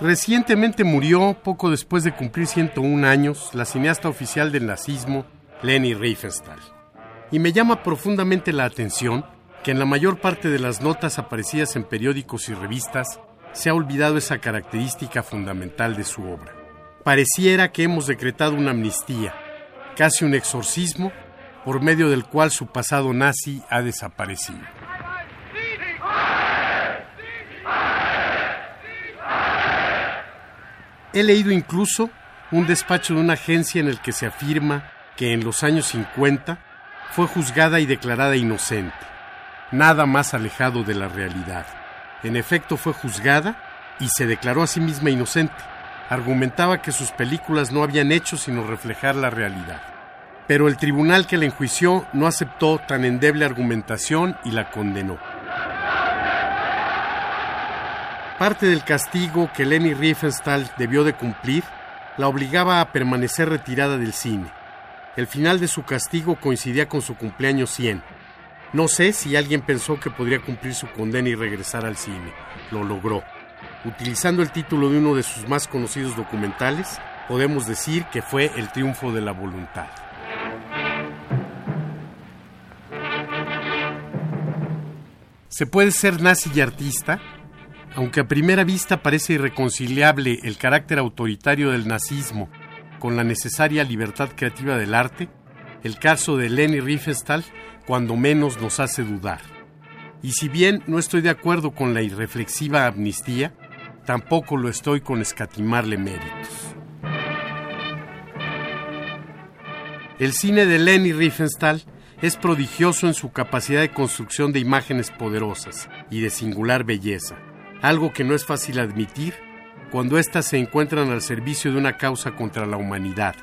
Recientemente murió, poco después de cumplir 101 años, la cineasta oficial del nazismo, Leni Riefenstahl. Y me llama profundamente la atención que en la mayor parte de las notas aparecidas en periódicos y revistas se ha olvidado esa característica fundamental de su obra. Pareciera que hemos decretado una amnistía, casi un exorcismo, por medio del cual su pasado nazi ha desaparecido. He leído incluso un despacho de una agencia en el que se afirma que en los años 50 fue juzgada y declarada inocente, nada más alejado de la realidad. En efecto fue juzgada y se declaró a sí misma inocente. Argumentaba que sus películas no habían hecho sino reflejar la realidad. Pero el tribunal que la enjuició no aceptó tan endeble argumentación y la condenó. Parte del castigo que Leni Riefenstahl debió de cumplir la obligaba a permanecer retirada del cine. El final de su castigo coincidía con su cumpleaños 100. No sé si alguien pensó que podría cumplir su condena y regresar al cine. Lo logró. Utilizando el título de uno de sus más conocidos documentales, podemos decir que fue el triunfo de la voluntad. Se puede ser nazi y artista, aunque a primera vista parece irreconciliable el carácter autoritario del nazismo con la necesaria libertad creativa del arte, el caso de Leni Riefenstahl cuando menos nos hace dudar. Y si bien no estoy de acuerdo con la irreflexiva amnistía, tampoco lo estoy con escatimarle méritos. El cine de Leni Riefenstahl es prodigioso en su capacidad de construcción de imágenes poderosas y de singular belleza algo que no es fácil admitir cuando éstas se encuentran al servicio de una causa contra la humanidad.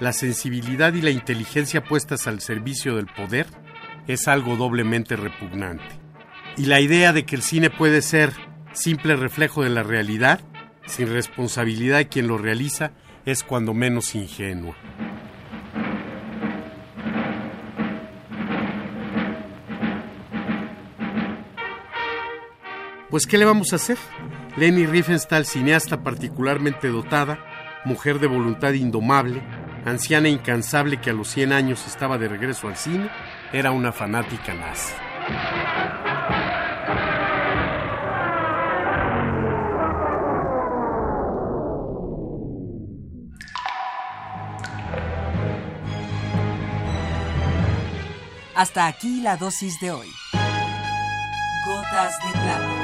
La sensibilidad y la inteligencia puestas al servicio del poder es algo doblemente repugnante. Y la idea de que el cine puede ser simple reflejo de la realidad, sin responsabilidad de quien lo realiza, es cuando menos ingenua. Pues ¿qué le vamos a hacer? Leni Riefenstahl, cineasta particularmente dotada, mujer de voluntad indomable, anciana incansable que a los 100 años estaba de regreso al cine, era una fanática nazi. Hasta aquí la dosis de hoy. Gotas de plata.